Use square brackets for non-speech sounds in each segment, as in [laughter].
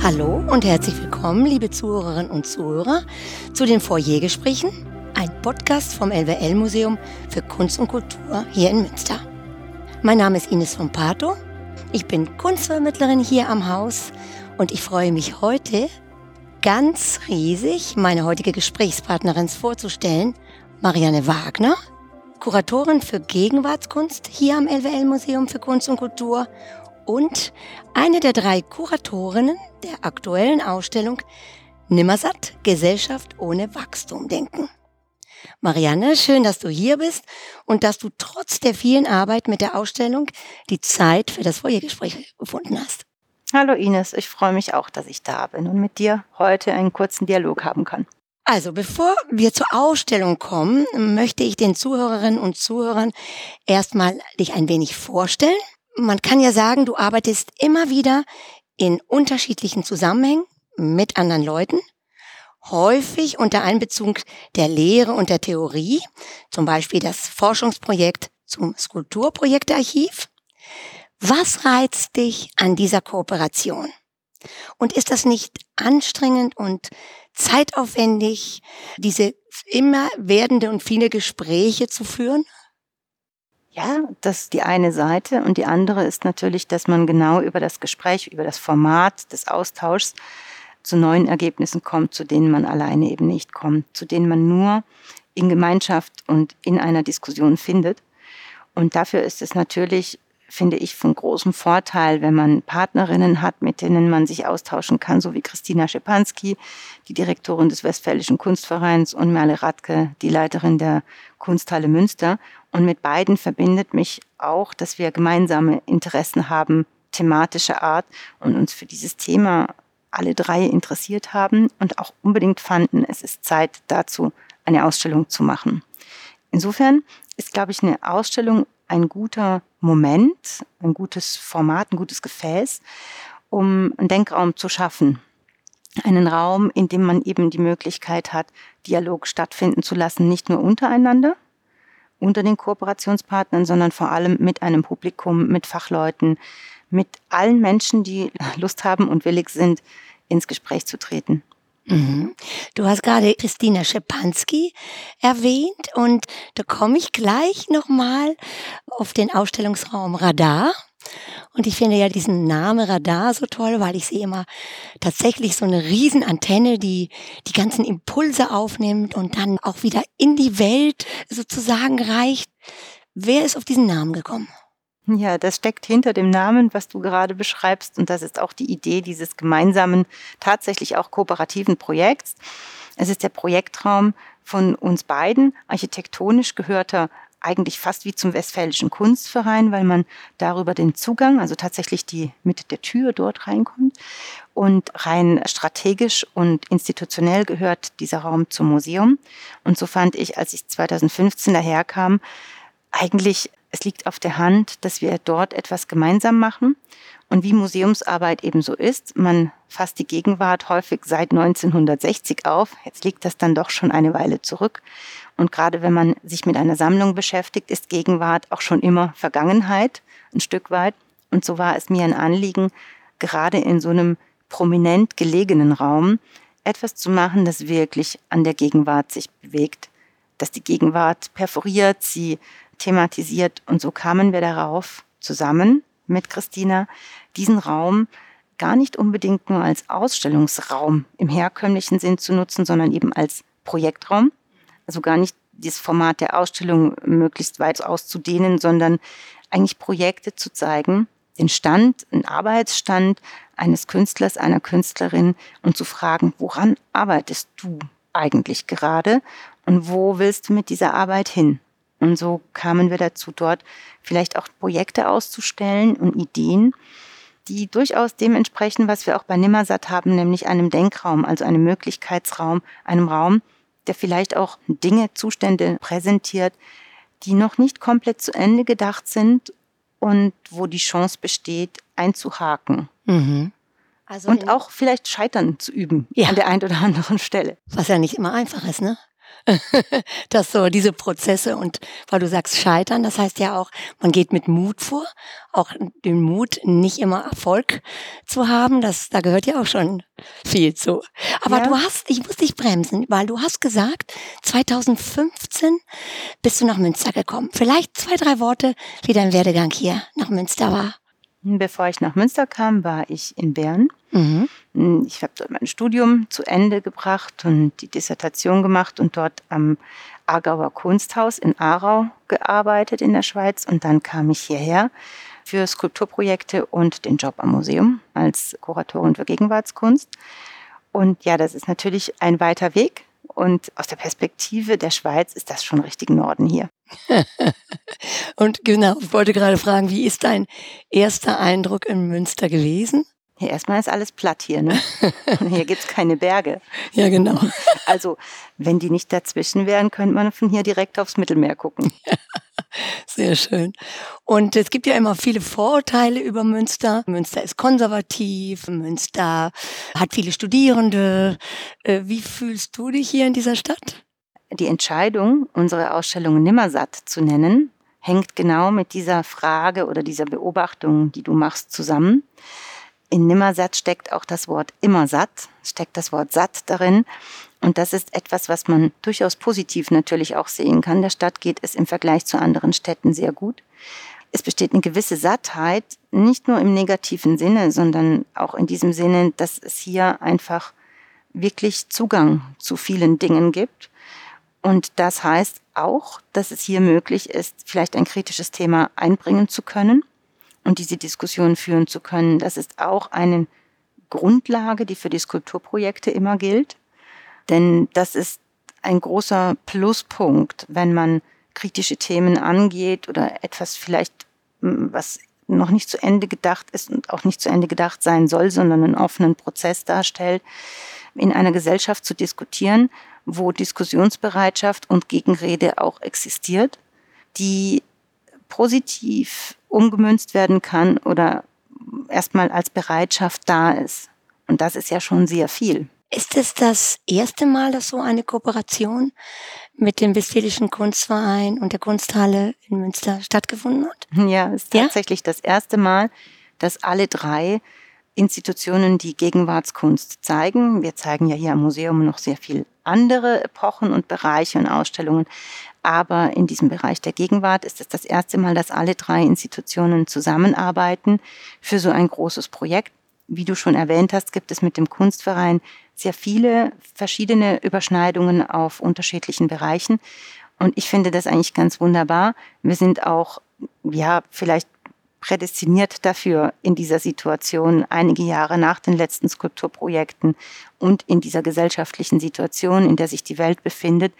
Hallo und herzlich willkommen, liebe Zuhörerinnen und Zuhörer, zu den Foyergesprächen, ein Podcast vom LWL Museum für Kunst und Kultur hier in Münster. Mein Name ist Ines von Pato. Ich bin Kunstvermittlerin hier am Haus und ich freue mich heute ganz riesig, meine heutige Gesprächspartnerin vorzustellen, Marianne Wagner, Kuratorin für Gegenwartskunst hier am LWL Museum für Kunst und Kultur und eine der drei Kuratorinnen der aktuellen Ausstellung Nimmersatt Gesellschaft ohne Wachstum denken. Marianne, schön, dass du hier bist und dass du trotz der vielen Arbeit mit der Ausstellung die Zeit für das Foyergespräch gefunden hast. Hallo Ines, ich freue mich auch, dass ich da bin und mit dir heute einen kurzen Dialog haben kann. Also, bevor wir zur Ausstellung kommen, möchte ich den Zuhörerinnen und Zuhörern erstmal dich ein wenig vorstellen. Man kann ja sagen, du arbeitest immer wieder in unterschiedlichen Zusammenhängen mit anderen Leuten, häufig unter Einbezug der Lehre und der Theorie, zum Beispiel das Forschungsprojekt zum Skulpturprojektarchiv. Was reizt dich an dieser Kooperation? Und ist das nicht anstrengend und zeitaufwendig, diese immer werdende und viele Gespräche zu führen? Ja, das ist die eine Seite. Und die andere ist natürlich, dass man genau über das Gespräch, über das Format des Austauschs zu neuen Ergebnissen kommt, zu denen man alleine eben nicht kommt, zu denen man nur in Gemeinschaft und in einer Diskussion findet. Und dafür ist es natürlich finde ich von großem Vorteil, wenn man Partnerinnen hat, mit denen man sich austauschen kann, so wie Christina Schepanski, die Direktorin des Westfälischen Kunstvereins und Merle Radke, die Leiterin der Kunsthalle Münster. Und mit beiden verbindet mich auch, dass wir gemeinsame Interessen haben, thematischer Art und uns für dieses Thema alle drei interessiert haben und auch unbedingt fanden, es ist Zeit dazu, eine Ausstellung zu machen. Insofern ist, glaube ich, eine Ausstellung ein guter Moment, ein gutes Format, ein gutes Gefäß, um einen Denkraum zu schaffen. Einen Raum, in dem man eben die Möglichkeit hat, Dialog stattfinden zu lassen, nicht nur untereinander, unter den Kooperationspartnern, sondern vor allem mit einem Publikum, mit Fachleuten, mit allen Menschen, die [laughs] Lust haben und willig sind, ins Gespräch zu treten. Mhm. Du hast gerade Christina Schepanski erwähnt und da komme ich gleich nochmal auf den Ausstellungsraum Radar. Und ich finde ja diesen Namen Radar so toll, weil ich sehe immer tatsächlich so eine Riesenantenne, die die ganzen Impulse aufnimmt und dann auch wieder in die Welt sozusagen reicht. Wer ist auf diesen Namen gekommen? Ja, das steckt hinter dem Namen, was du gerade beschreibst. Und das ist auch die Idee dieses gemeinsamen, tatsächlich auch kooperativen Projekts. Es ist der Projektraum von uns beiden, architektonisch gehörter eigentlich fast wie zum Westfälischen Kunstverein, weil man darüber den Zugang, also tatsächlich die mit der Tür dort reinkommt. Und rein strategisch und institutionell gehört dieser Raum zum Museum. Und so fand ich, als ich 2015 daherkam, eigentlich es liegt auf der Hand, dass wir dort etwas gemeinsam machen. Und wie Museumsarbeit eben so ist, man fasst die Gegenwart häufig seit 1960 auf. Jetzt liegt das dann doch schon eine Weile zurück. Und gerade wenn man sich mit einer Sammlung beschäftigt, ist Gegenwart auch schon immer Vergangenheit, ein Stück weit. Und so war es mir ein Anliegen, gerade in so einem prominent gelegenen Raum etwas zu machen, das wirklich an der Gegenwart sich bewegt, dass die Gegenwart perforiert, sie thematisiert. Und so kamen wir darauf, zusammen mit Christina, diesen Raum gar nicht unbedingt nur als Ausstellungsraum im herkömmlichen Sinn zu nutzen, sondern eben als Projektraum. Also gar nicht dieses Format der Ausstellung möglichst weit auszudehnen, sondern eigentlich Projekte zu zeigen, den Stand, einen Arbeitsstand eines Künstlers, einer Künstlerin und zu fragen, woran arbeitest du eigentlich gerade und wo willst du mit dieser Arbeit hin? Und so kamen wir dazu, dort vielleicht auch Projekte auszustellen und Ideen, die durchaus dem entsprechen, was wir auch bei Nimmersatt haben, nämlich einem Denkraum, also einem Möglichkeitsraum, einem Raum, der vielleicht auch Dinge, Zustände präsentiert, die noch nicht komplett zu Ende gedacht sind und wo die Chance besteht, einzuhaken. Mhm. Also und auch vielleicht Scheitern zu üben ja. an der einen oder anderen Stelle. Was ja nicht immer einfach ist, ne? [laughs] dass so diese Prozesse und weil du sagst scheitern, das heißt ja auch, man geht mit Mut vor, auch den Mut, nicht immer Erfolg zu haben, das, da gehört ja auch schon viel zu. Aber ja. du hast, ich muss dich bremsen, weil du hast gesagt, 2015 bist du nach Münster gekommen. Vielleicht zwei, drei Worte, wie dein Werdegang hier nach Münster war. Bevor ich nach Münster kam, war ich in Bern. Mhm. Ich habe dort mein Studium zu Ende gebracht und die Dissertation gemacht und dort am Aargauer Kunsthaus in Aarau gearbeitet in der Schweiz. Und dann kam ich hierher für Skulpturprojekte und den Job am Museum als Kuratorin für Gegenwartskunst. Und ja, das ist natürlich ein weiter Weg. Und aus der Perspektive der Schweiz ist das schon richtig Norden hier. [laughs] und genau, ich wollte gerade fragen, wie ist dein erster Eindruck in Münster gewesen? Ja, erstmal ist alles platt hier, ne? [laughs] hier gibt's keine Berge. Ja, genau. [laughs] Also, wenn die nicht dazwischen wären, könnte man von hier direkt aufs Mittelmeer gucken. [laughs] Sehr schön. Und es gibt ja immer viele Vorurteile über Münster. Münster ist konservativ, Münster hat viele Studierende. Äh, wie fühlst du dich hier in dieser Stadt? Die Entscheidung, unsere Ausstellung Nimmersatt zu nennen, hängt genau mit dieser Frage oder dieser Beobachtung, die du machst, zusammen. In Nimmersatt steckt auch das Wort immer satt, steckt das Wort satt darin. Und das ist etwas, was man durchaus positiv natürlich auch sehen kann. Der Stadt geht es im Vergleich zu anderen Städten sehr gut. Es besteht eine gewisse Sattheit, nicht nur im negativen Sinne, sondern auch in diesem Sinne, dass es hier einfach wirklich Zugang zu vielen Dingen gibt. Und das heißt auch, dass es hier möglich ist, vielleicht ein kritisches Thema einbringen zu können und diese Diskussion führen zu können. Das ist auch eine Grundlage, die für die Skulpturprojekte immer gilt. Denn das ist ein großer Pluspunkt, wenn man kritische Themen angeht oder etwas vielleicht, was noch nicht zu Ende gedacht ist und auch nicht zu Ende gedacht sein soll, sondern einen offenen Prozess darstellt, in einer Gesellschaft zu diskutieren, wo Diskussionsbereitschaft und Gegenrede auch existiert, die positiv umgemünzt werden kann oder erstmal als Bereitschaft da ist. Und das ist ja schon sehr viel. Ist es das erste Mal, dass so eine Kooperation mit dem Westfälischen Kunstverein und der Kunsthalle in Münster stattgefunden hat? Ja, es ist ja? tatsächlich das erste Mal, dass alle drei Institutionen die Gegenwartskunst zeigen. Wir zeigen ja hier am Museum noch sehr viel andere Epochen und Bereiche und Ausstellungen. Aber in diesem Bereich der Gegenwart ist es das erste Mal, dass alle drei Institutionen zusammenarbeiten für so ein großes Projekt. Wie du schon erwähnt hast, gibt es mit dem Kunstverein sehr viele verschiedene Überschneidungen auf unterschiedlichen Bereichen. Und ich finde das eigentlich ganz wunderbar. Wir sind auch, ja, vielleicht prädestiniert dafür, in dieser Situation einige Jahre nach den letzten Skulpturprojekten und in dieser gesellschaftlichen Situation, in der sich die Welt befindet,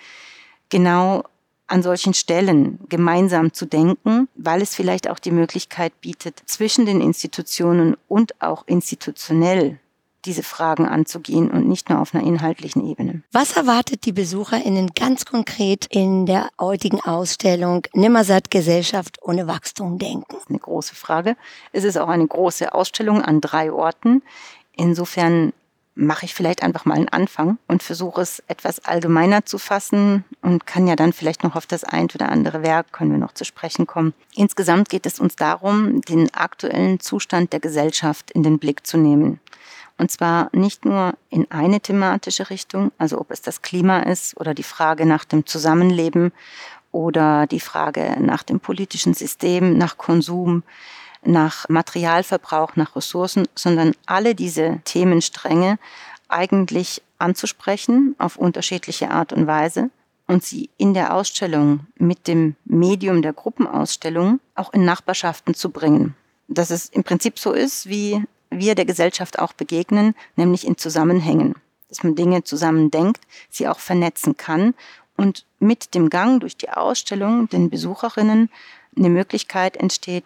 genau an solchen Stellen gemeinsam zu denken, weil es vielleicht auch die Möglichkeit bietet, zwischen den Institutionen und auch institutionell diese Fragen anzugehen und nicht nur auf einer inhaltlichen Ebene. Was erwartet die BesucherInnen ganz konkret in der heutigen Ausstellung Nimmersatt Gesellschaft ohne Wachstum denken? Eine große Frage. Es ist auch eine große Ausstellung an drei Orten. Insofern mache ich vielleicht einfach mal einen Anfang und versuche es etwas allgemeiner zu fassen und kann ja dann vielleicht noch auf das ein oder andere Werk, können wir noch zu sprechen kommen. Insgesamt geht es uns darum, den aktuellen Zustand der Gesellschaft in den Blick zu nehmen. Und zwar nicht nur in eine thematische Richtung, also ob es das Klima ist oder die Frage nach dem Zusammenleben oder die Frage nach dem politischen System, nach Konsum, nach Materialverbrauch, nach Ressourcen, sondern alle diese Themenstränge eigentlich anzusprechen auf unterschiedliche Art und Weise und sie in der Ausstellung mit dem Medium der Gruppenausstellung auch in Nachbarschaften zu bringen. Dass es im Prinzip so ist, wie wir der Gesellschaft auch begegnen, nämlich in Zusammenhängen. Dass man Dinge zusammen denkt, sie auch vernetzen kann und mit dem Gang durch die Ausstellung den Besucherinnen eine Möglichkeit entsteht,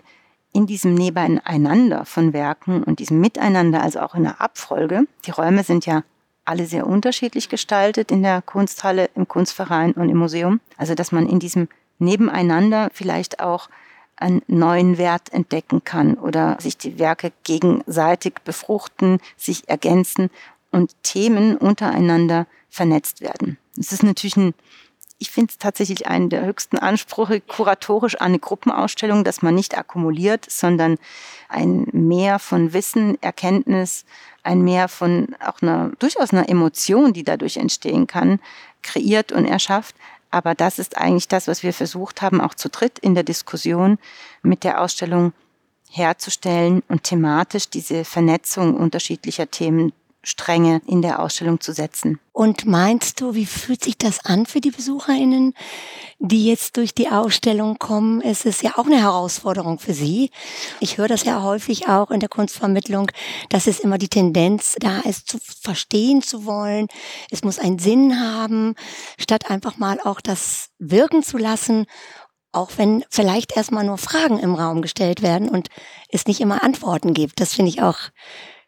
in diesem Nebeneinander von Werken und diesem Miteinander, also auch in der Abfolge. Die Räume sind ja alle sehr unterschiedlich gestaltet in der Kunsthalle, im Kunstverein und im Museum. Also dass man in diesem Nebeneinander vielleicht auch einen neuen Wert entdecken kann oder sich die Werke gegenseitig befruchten, sich ergänzen und Themen untereinander vernetzt werden. Es ist natürlich ein ich finde es tatsächlich einen der höchsten Ansprüche kuratorisch an eine Gruppenausstellung, dass man nicht akkumuliert, sondern ein Mehr von Wissen, Erkenntnis, ein Mehr von auch einer, durchaus einer Emotion, die dadurch entstehen kann, kreiert und erschafft. Aber das ist eigentlich das, was wir versucht haben, auch zu dritt in der Diskussion mit der Ausstellung herzustellen und thematisch diese Vernetzung unterschiedlicher Themen Stränge in der Ausstellung zu setzen. Und meinst du, wie fühlt sich das an für die BesucherInnen, die jetzt durch die Ausstellung kommen? Es ist ja auch eine Herausforderung für sie. Ich höre das ja häufig auch in der Kunstvermittlung, dass es immer die Tendenz da ist, zu verstehen zu wollen. Es muss einen Sinn haben, statt einfach mal auch das wirken zu lassen auch wenn vielleicht erstmal nur Fragen im Raum gestellt werden und es nicht immer Antworten gibt. Das finde ich auch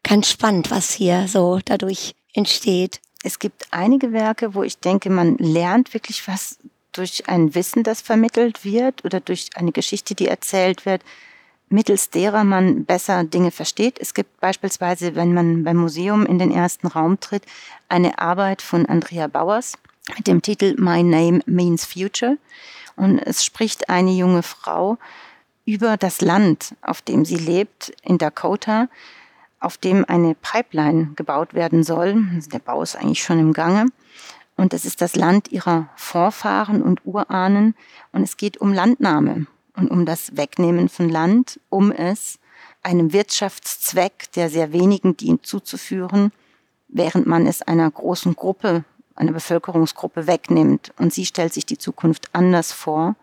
ganz spannend, was hier so dadurch entsteht. Es gibt einige Werke, wo ich denke, man lernt wirklich was durch ein Wissen, das vermittelt wird oder durch eine Geschichte, die erzählt wird, mittels derer man besser Dinge versteht. Es gibt beispielsweise, wenn man beim Museum in den ersten Raum tritt, eine Arbeit von Andrea Bauers mit dem Titel My Name Means Future. Und es spricht eine junge Frau über das Land, auf dem sie lebt, in Dakota, auf dem eine Pipeline gebaut werden soll. Also der Bau ist eigentlich schon im Gange. Und das ist das Land ihrer Vorfahren und Urahnen. Und es geht um Landnahme und um das Wegnehmen von Land, um es einem Wirtschaftszweck, der sehr wenigen dient, zuzuführen, während man es einer großen Gruppe, einer Bevölkerungsgruppe wegnimmt. Und sie stellt sich die Zukunft anders vor.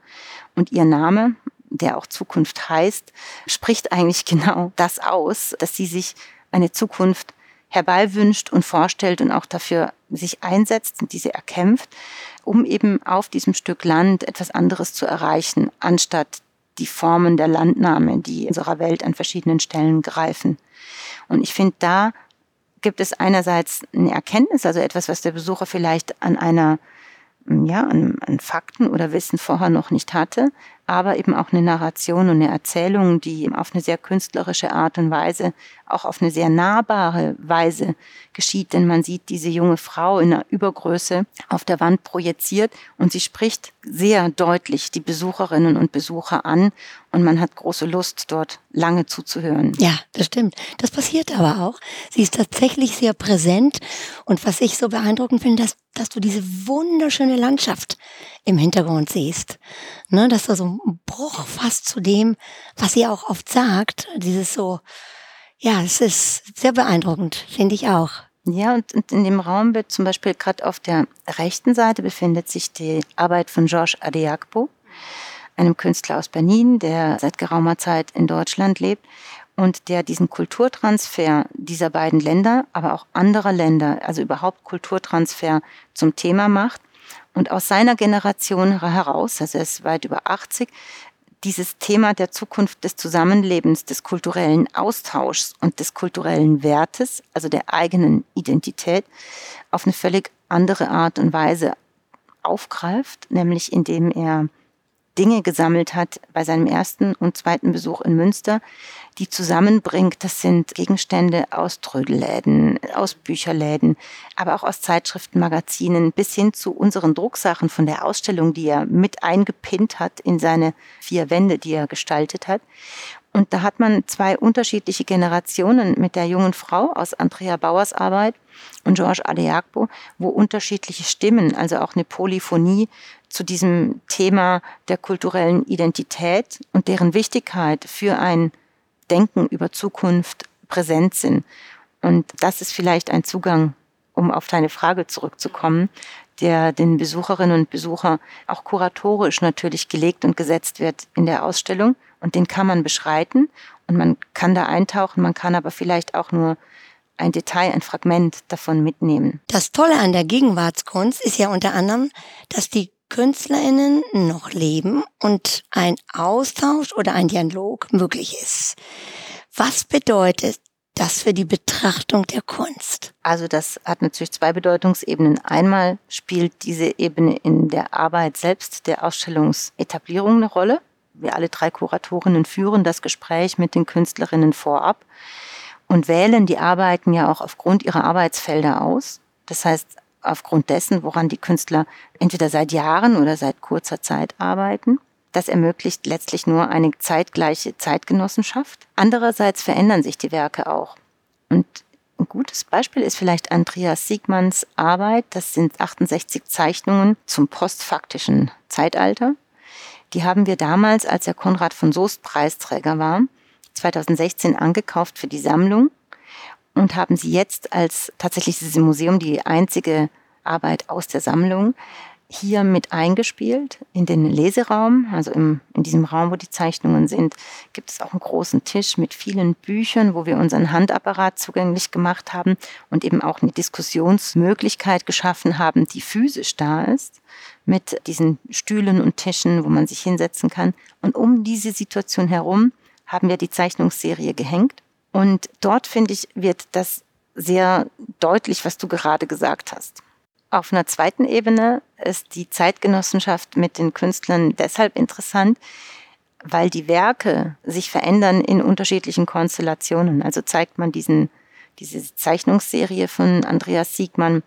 Und ihr Name, der auch Zukunft heißt, spricht eigentlich [laughs] genau das aus, dass sie sich eine Zukunft herbeiwünscht und vorstellt und auch dafür sich einsetzt und diese erkämpft, um eben auf diesem Stück Land etwas anderes zu erreichen, anstatt die Formen der Landnahme, die in unserer Welt an verschiedenen Stellen greifen. Und ich finde, da gibt es einerseits eine Erkenntnis, also etwas, was der Besucher vielleicht an einer ja, an, an Fakten oder Wissen vorher noch nicht hatte, aber eben auch eine Narration und eine Erzählung, die auf eine sehr künstlerische Art und Weise, auch auf eine sehr nahbare Weise geschieht, denn man sieht diese junge Frau in einer Übergröße auf der Wand projiziert und sie spricht sehr deutlich die Besucherinnen und Besucher an und man hat große Lust, dort lange zuzuhören. Ja, das stimmt. Das passiert aber auch. Sie ist tatsächlich sehr präsent und was ich so beeindruckend finde, dass, dass du diese wunderschöne Landschaft im Hintergrund siehst. Ne, dass da so ein Bruch fast zu dem, was sie auch oft sagt. Dieses so, ja, es ist sehr beeindruckend, finde ich auch. Ja, und, in dem Raum wird zum Beispiel gerade auf der rechten Seite befindet sich die Arbeit von Georges Adeakpo, einem Künstler aus Benin, der seit geraumer Zeit in Deutschland lebt und der diesen Kulturtransfer dieser beiden Länder, aber auch anderer Länder, also überhaupt Kulturtransfer zum Thema macht und aus seiner Generation heraus, also er ist weit über 80, dieses Thema der Zukunft des Zusammenlebens, des kulturellen Austauschs und des kulturellen Wertes, also der eigenen Identität, auf eine völlig andere Art und Weise aufgreift, nämlich indem er Dinge gesammelt hat bei seinem ersten und zweiten Besuch in Münster, die zusammenbringt. Das sind Gegenstände aus Trödelläden, aus Bücherläden, aber auch aus Zeitschriften, Magazinen bis hin zu unseren Drucksachen von der Ausstellung, die er mit eingepinnt hat in seine vier Wände, die er gestaltet hat. Und da hat man zwei unterschiedliche Generationen mit der jungen Frau aus Andrea Bauers Arbeit und Georges Adeakbo, wo unterschiedliche Stimmen, also auch eine Polyphonie zu diesem Thema der kulturellen Identität und deren Wichtigkeit für ein Denken über Zukunft präsent sind. Und das ist vielleicht ein Zugang, um auf deine Frage zurückzukommen, der den Besucherinnen und Besucher auch kuratorisch natürlich gelegt und gesetzt wird in der Ausstellung. Und den kann man beschreiten und man kann da eintauchen, man kann aber vielleicht auch nur ein Detail, ein Fragment davon mitnehmen. Das Tolle an der Gegenwartskunst ist ja unter anderem, dass die KünstlerInnen noch leben und ein Austausch oder ein Dialog möglich ist. Was bedeutet das für die Betrachtung der Kunst? Also das hat natürlich zwei Bedeutungsebenen. Einmal spielt diese Ebene in der Arbeit selbst der Ausstellungsetablierung eine Rolle. Wir alle drei Kuratorinnen führen das Gespräch mit den Künstlerinnen vorab. und wählen die Arbeiten ja auch aufgrund ihrer Arbeitsfelder aus. Das heißt, aufgrund dessen, woran die Künstler entweder seit Jahren oder seit kurzer Zeit arbeiten. Das ermöglicht letztlich nur eine zeitgleiche Zeitgenossenschaft. Andererseits verändern sich die Werke auch. Und ein gutes Beispiel ist vielleicht Andreas Siegmanns Arbeit. Das sind 68 Zeichnungen zum postfaktischen Zeitalter. Die haben wir damals, als er Konrad von Soest Preisträger war, 2016 angekauft für die Sammlung und haben sie jetzt als tatsächlich dieses Museum die einzige Arbeit aus der Sammlung hier mit eingespielt in den Leseraum. Also im, in diesem Raum, wo die Zeichnungen sind, gibt es auch einen großen Tisch mit vielen Büchern, wo wir unseren Handapparat zugänglich gemacht haben und eben auch eine Diskussionsmöglichkeit geschaffen haben, die physisch da ist, mit diesen Stühlen und Tischen, wo man sich hinsetzen kann. Und um diese Situation herum haben wir die Zeichnungsserie gehängt. Und dort, finde ich, wird das sehr deutlich, was du gerade gesagt hast. Auf einer zweiten Ebene ist die Zeitgenossenschaft mit den Künstlern deshalb interessant, weil die Werke sich verändern in unterschiedlichen Konstellationen. Also zeigt man diesen, diese Zeichnungsserie von Andreas Siegmann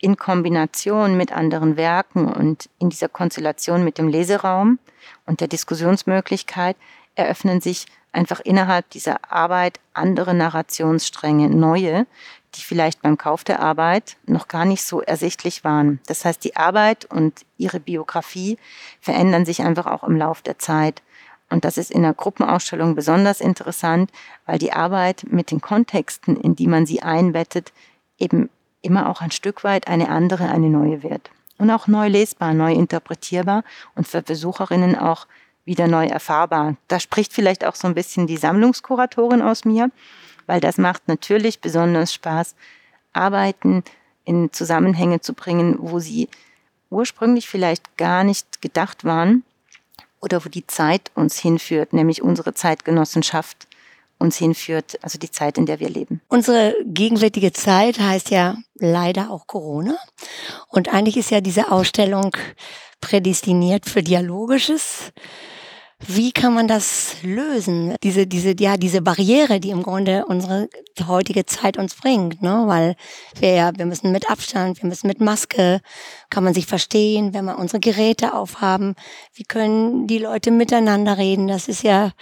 in Kombination mit anderen Werken und in dieser Konstellation mit dem Leseraum und der Diskussionsmöglichkeit eröffnen sich einfach innerhalb dieser Arbeit andere Narrationsstränge, neue, die vielleicht beim Kauf der Arbeit noch gar nicht so ersichtlich waren. Das heißt, die Arbeit und ihre Biografie verändern sich einfach auch im Lauf der Zeit. Und das ist in der Gruppenausstellung besonders interessant, weil die Arbeit mit den Kontexten, in die man sie einbettet, eben immer auch ein Stück weit eine andere, eine neue wird. Und auch neu lesbar, neu interpretierbar und für Besucherinnen auch wieder neu erfahrbar. Da spricht vielleicht auch so ein bisschen die Sammlungskuratorin aus mir, weil das macht natürlich besonders Spaß, Arbeiten in Zusammenhänge zu bringen, wo sie ursprünglich vielleicht gar nicht gedacht waren oder wo die Zeit uns hinführt, nämlich unsere Zeitgenossenschaft uns hinführt, also die Zeit, in der wir leben. Unsere gegenwärtige Zeit heißt ja leider auch Corona. Und eigentlich ist ja diese Ausstellung prädestiniert für Dialogisches. Wie kann man das lösen? Diese, diese, ja, diese Barriere, die im Grunde unsere heutige Zeit uns bringt, ne? Weil wir ja, wir müssen mit Abstand, wir müssen mit Maske, kann man sich verstehen, wenn wir unsere Geräte aufhaben. Wie können die Leute miteinander reden? Das ist ja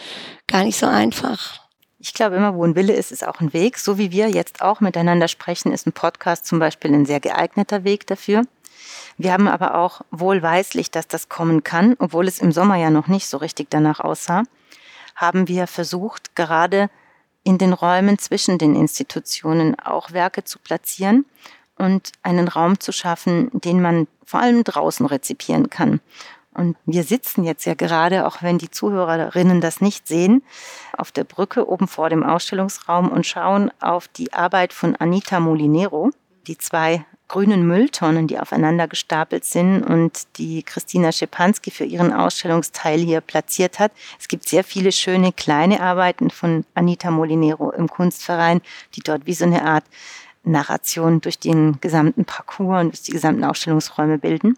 gar nicht so einfach. Ich glaube immer, wo ein Wille ist, ist auch ein Weg. So wie wir jetzt auch miteinander sprechen, ist ein Podcast zum Beispiel ein sehr geeigneter Weg dafür. Wir haben aber auch wohlweislich, dass das kommen kann, obwohl es im Sommer ja noch nicht so richtig danach aussah, haben wir versucht, gerade in den Räumen zwischen den Institutionen auch Werke zu platzieren und einen Raum zu schaffen, den man vor allem draußen rezipieren kann. Und wir sitzen jetzt ja gerade, auch wenn die Zuhörerinnen das nicht sehen, auf der Brücke oben vor dem Ausstellungsraum und schauen auf die Arbeit von Anita Molinero, die zwei grünen Mülltonnen, die aufeinander gestapelt sind und die Christina Schepanski für ihren Ausstellungsteil hier platziert hat. Es gibt sehr viele schöne kleine Arbeiten von Anita Molinero im Kunstverein, die dort wie so eine Art Narration durch den gesamten Parcours und durch die gesamten Ausstellungsräume bilden.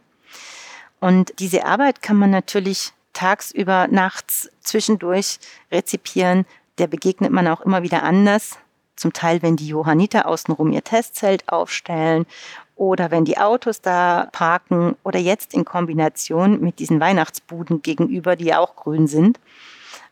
Und diese Arbeit kann man natürlich tagsüber, nachts, zwischendurch rezipieren. Der begegnet man auch immer wieder anders zum Teil, wenn die Johanniter außenrum ihr Testzelt aufstellen oder wenn die Autos da parken oder jetzt in Kombination mit diesen Weihnachtsbuden gegenüber, die ja auch grün sind,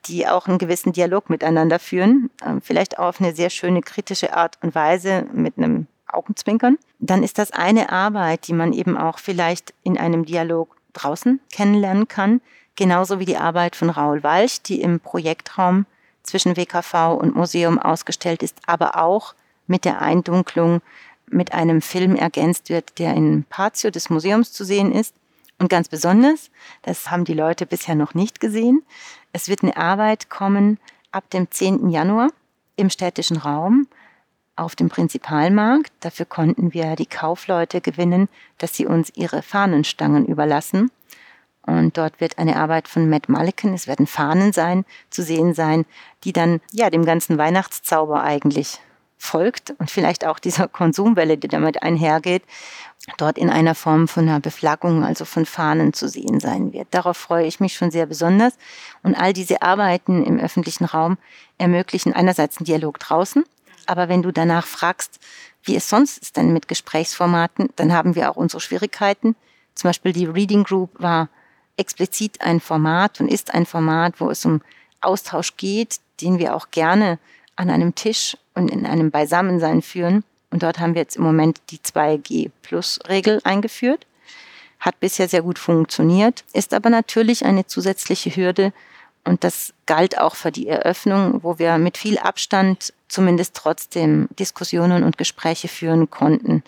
die auch einen gewissen Dialog miteinander führen, ähm, vielleicht auf eine sehr schöne kritische Art und Weise mit einem Augenzwinkern, dann ist das eine Arbeit, die man eben auch vielleicht in einem Dialog draußen kennenlernen kann, genauso wie die Arbeit von Raul Walch, die im Projektraum zwischen WKV und Museum ausgestellt ist, aber auch mit der Eindunklung mit einem Film ergänzt wird, der in Patio des Museums zu sehen ist. Und ganz besonders, das haben die Leute bisher noch nicht gesehen, es wird eine Arbeit kommen ab dem 10. Januar im städtischen Raum auf dem Prinzipalmarkt. Dafür konnten wir die Kaufleute gewinnen, dass sie uns ihre Fahnenstangen überlassen. Und dort wird eine Arbeit von Matt Mulliken, es werden Fahnen sein, zu sehen sein, die dann ja dem ganzen Weihnachtszauber eigentlich folgt und vielleicht auch dieser [laughs] Konsumwelle, die damit einhergeht, dort in einer Form von einer Beflaggung, also von Fahnen zu sehen sein wird. Darauf freue ich mich schon sehr besonders. Und all diese Arbeiten im öffentlichen Raum ermöglichen einerseits einen Dialog draußen, Aber wenn du danach fragst, wie es sonst ist denn mit Gesprächsformaten, dann haben wir auch unsere Schwierigkeiten. Zum Beispiel die Reading Group war explizit ein Format und ist ein Format, wo es um Austausch geht, den wir auch gerne an einem Tisch und in einem Beisammensein führen. Und dort haben wir jetzt im Moment die 2G-Plus-Regel eingeführt. Hat bisher sehr gut funktioniert, ist aber natürlich eine zusätzliche Hürde. Und das galt auch für die Eröffnung, wo wir mit viel Abstand zumindest trotzdem Diskussionen und Gespräche führen konnten.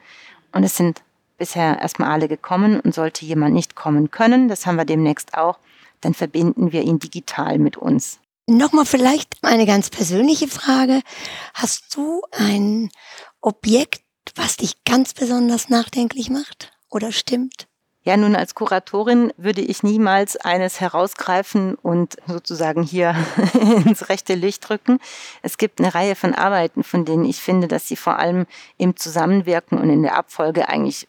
Und es sind bisher erstmal alle gekommen und sollte jemand nicht kommen können, das haben wir demnächst auch, dann verbinden wir ihn digital mit uns. Nochmal vielleicht eine ganz persönliche Frage. Hast du ein Objekt, was dich ganz besonders nachdenklich macht oder stimmt? Ja, nun als Kuratorin würde ich niemals eines herausgreifen und sozusagen hier [laughs] ins rechte Licht drücken. Es gibt eine Reihe von Arbeiten, von denen ich finde, dass sie vor allem im Zusammenwirken und in der Abfolge eigentlich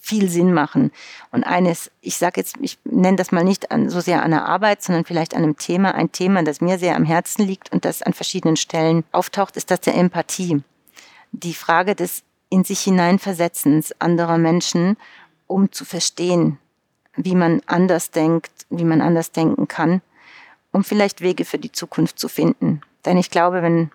viel Sinn machen. Und eines, ich sage jetzt, ich nenne das mal nicht an, so sehr an der Arbeit, sondern vielleicht an einem Thema, ein Thema, das mir sehr am Herzen liegt und das an verschiedenen Stellen auftaucht, ist das der Empathie. Die Frage des in sich hineinversetzens anderer Menschen, um zu verstehen, wie man anders denkt, wie man anders denken kann, um vielleicht Wege für die Zukunft zu finden. Denn ich glaube, wenn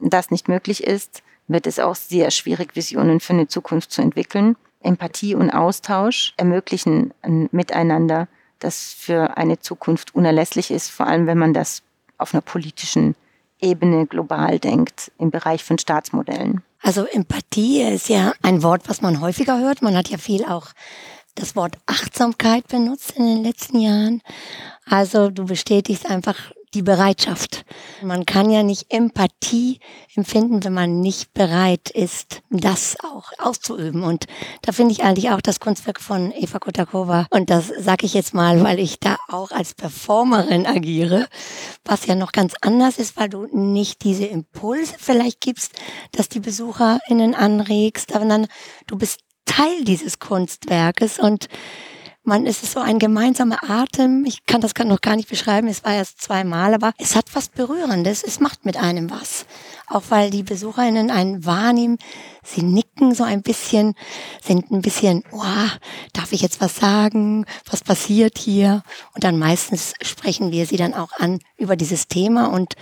das nicht möglich ist, wird es auch sehr schwierig, Visionen für eine Zukunft zu entwickeln. Empathie und Austausch ermöglichen ein Miteinander, das für eine Zukunft unerlässlich ist, vor allem wenn man das auf einer politischen Ebene global denkt, im Bereich von Staatsmodellen. Also Empathie ist ja ein Wort, was man häufiger hört. Man hat ja viel auch das Wort Achtsamkeit benutzt in den letzten Jahren. Also du bestätigst einfach die Bereitschaft. Man kann ja nicht Empathie empfinden, wenn man nicht bereit ist, das auch auszuüben. Und da finde ich eigentlich auch das Kunstwerk von Eva Kotakova. Und das sage ich jetzt mal, weil ich da auch als Performerin agiere, was ja noch ganz anders ist, weil du nicht diese Impulse vielleicht gibst, dass die BesucherInnen anregst, sondern du bist Teil dieses Kunstwerkes und man ist so ein gemeinsamer Atem. Ich kann das noch gar nicht beschreiben. Es war erst zweimal, aber es hat was Berührendes. Es macht mit einem was. Auch weil die BesucherInnen einen wahrnehmen. Sie nicken so ein bisschen, sind ein bisschen, oh, darf ich jetzt was sagen? Was passiert hier? Und dann meistens sprechen wir sie dann auch an über dieses Thema und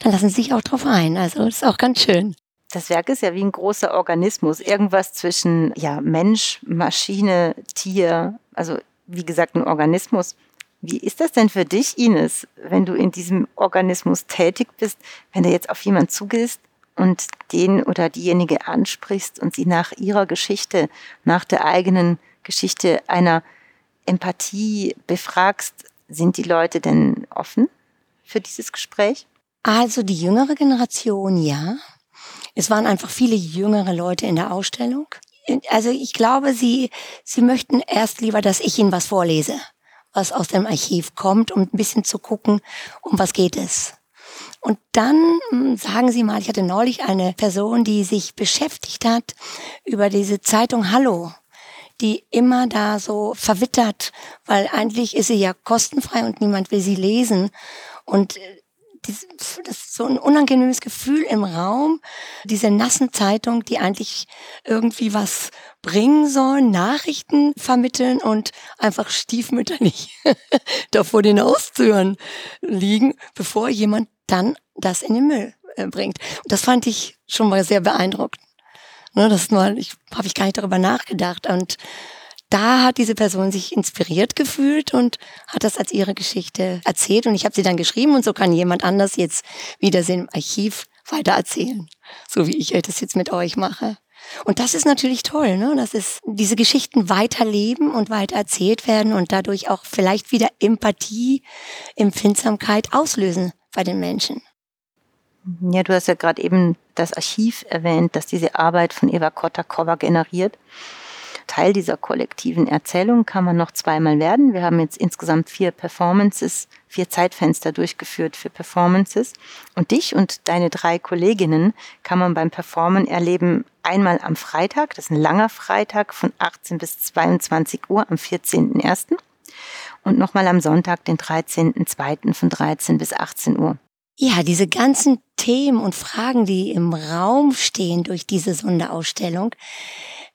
dann lassen sie sich auch drauf ein. Also, das ist auch ganz schön. Das Werk ist ja wie ein großer Organismus, irgendwas zwischen ja, Mensch, Maschine, Tier, also wie gesagt, ein Organismus. Wie ist das denn für dich, Ines, wenn du in diesem Organismus tätig bist, wenn du jetzt auf jemanden zugehst und den oder diejenige ansprichst und sie nach ihrer Geschichte, nach der eigenen Geschichte einer Empathie befragst, sind die Leute denn offen für dieses Gespräch? Also die jüngere Generation, ja. Es waren einfach viele jüngere Leute in der Ausstellung also ich glaube, Sie, Sie möchten erst lieber, dass ich Ihnen was vorlese, was aus dem Archiv kommt, um ein bisschen zu gucken, um was geht es. Und dann hm, sagen Sie mal, ich hatte neulich eine Person, die sich beschäftigt hat über diese Zeitung Hallo, die immer da so verwittert, weil eigentlich ist sie ja kostenfrei und niemand will sie lesen. Und äh, das ist so ein unangenehmes Gefühl im Raum, diese nassen Zeitung, die eigentlich irgendwie was bringen sollen, Nachrichten vermitteln und einfach stiefmütterlich [laughs] da vor den Haustüren liegen, bevor jemand dann das in den Müll äh, bringt. Und das fand ich schon mal sehr beeindruckend. Ne, das mal, ich habe ich gar nicht darüber nachgedacht und da hat diese Person sich inspiriert gefühlt und hat das als ihre Geschichte erzählt. Und ich habe sie dann geschrieben und so kann jemand anders jetzt wieder im Archiv weiter erzählen. So wie ich das jetzt mit euch mache. Und das ist natürlich toll, ne? dass es diese Geschichten weiterleben und weiter erzählt werden und dadurch auch vielleicht wieder Empathie, Empfindsamkeit auslösen bei den Menschen. Ja, du hast ja gerade eben das Archiv erwähnt, das diese Arbeit von Eva Kotakova generiert. Teil dieser kollektiven Erzählung kann man noch zweimal werden. Wir haben jetzt insgesamt vier Performances, vier Zeitfenster durchgeführt für Performances. Und dich und deine drei Kolleginnen kann man beim Performen erleben einmal am Freitag, das ist ein langer Freitag von 18 bis 22 Uhr am 14.01. Und nochmal am Sonntag, den 13.02. von 13 bis 18 Uhr. Ja, diese ganzen Themen und Fragen, die im Raum stehen durch diese Sonderausstellung,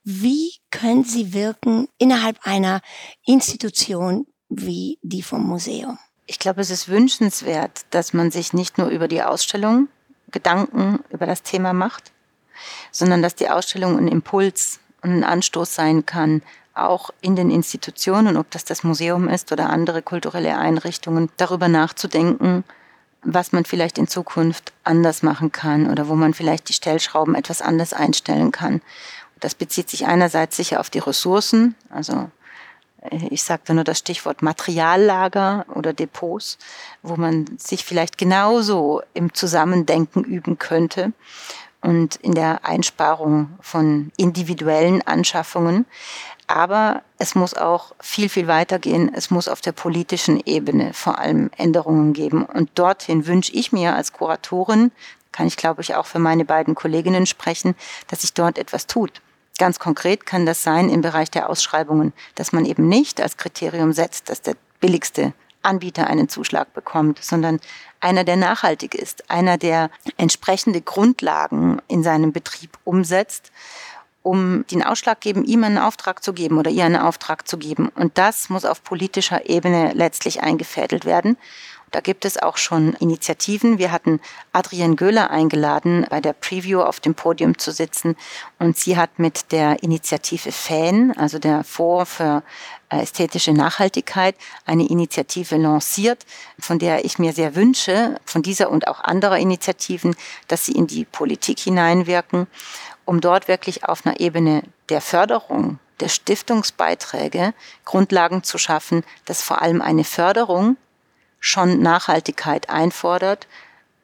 wie können sie wirken innerhalb einer Institution wie die vom Museum? Ich glaube, es ist wünschenswert, dass man sich nicht nur über die Ausstellung Gedanken über das Thema macht, sondern dass die Ausstellung ein Impuls und ein Anstoß sein kann, auch in den Institutionen, ob das das Museum ist oder andere kulturelle Einrichtungen, darüber nachzudenken, was man vielleicht in Zukunft anders machen kann oder wo man vielleicht die Stellschrauben etwas anders einstellen kann. Das bezieht sich einerseits sicher auf die Ressourcen, also äh, ich sagte nur das Stichwort Materiallager oder Depots, wo man sich vielleicht genauso im Zusammendenken üben könnte und in der Einsparung von individuellen Anschaffungen. Aber es muss auch viel, viel weitergehen. Es muss auf der politischen Ebene vor allem Änderungen geben. Und dorthin wünsche ich mir als Kuratorin, kann ich glaube ich auch für meine beiden Kolleginnen sprechen, dass sich dort etwas tut. Ganz konkret kann das sein im Bereich der Ausschreibungen, dass man eben nicht als Kriterium setzt, dass der billigste Anbieter einen Zuschlag bekommt, sondern einer, der nachhaltig ist, einer, der entsprechende Grundlagen in seinem Betrieb umsetzt um den Ausschlag geben, ihm einen Auftrag zu geben oder ihr einen Auftrag zu geben. Und das muss auf politischer Ebene letztlich eingefädelt werden. Da gibt es auch schon Initiativen. Wir hatten Adrienne Göhler eingeladen, bei der Preview auf dem Podium zu sitzen. Und sie hat mit der Initiative FAN, also der Fonds für äh, ästhetische Nachhaltigkeit, eine Initiative lanciert, von der ich mir sehr wünsche, von dieser und auch anderer Initiativen, dass sie in die Politik hineinwirken um dort wirklich auf einer Ebene der Förderung, der Stiftungsbeiträge Grundlagen zu schaffen, dass vor allem eine Förderung schon Nachhaltigkeit einfordert.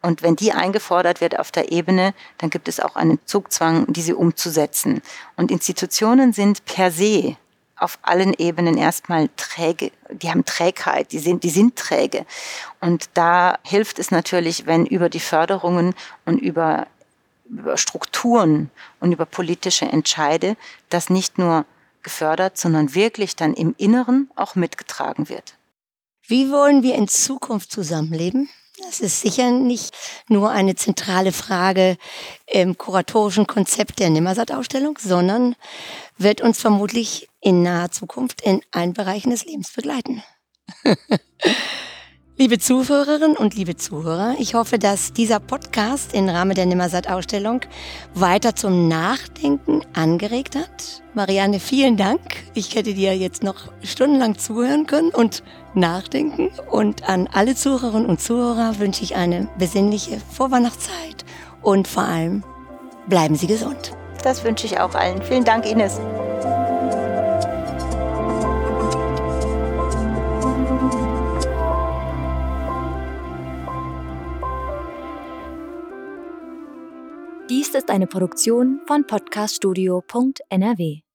Und wenn die eingefordert wird auf der Ebene, dann gibt es auch einen Zugzwang, diese umzusetzen. Und Institutionen sind per se auf allen Ebenen erstmal träge, die haben Trägheit, die sind, die sind träge. Und da hilft es natürlich, wenn über die Förderungen und über über Strukturen und über politische Entscheide das nicht nur gefördert, sondern wirklich dann im Inneren auch mitgetragen wird. Wie wollen wir in Zukunft zusammenleben? Das ist sicher nicht nur eine zentrale Frage im kuratorischen Konzept der Nimmersatt-Ausstellung, sondern wird uns vermutlich in naher Zukunft in allen Bereichen des Lebens begleiten. [laughs] Liebe Zuhörerinnen und liebe Zuhörer, ich hoffe, dass dieser Podcast im Rahmen der Nimmersatt-Ausstellung weiter zum Nachdenken angeregt hat. Marianne, vielen Dank. Ich hätte dir jetzt noch stundenlang zuhören können und nachdenken. Und an alle Zuhörerinnen und Zuhörer wünsche ich eine besinnliche Vorweihnachtszeit und vor allem bleiben Sie gesund. Das wünsche ich auch allen. Vielen Dank, Ines. Dies ist eine Produktion von podcaststudio.nrw.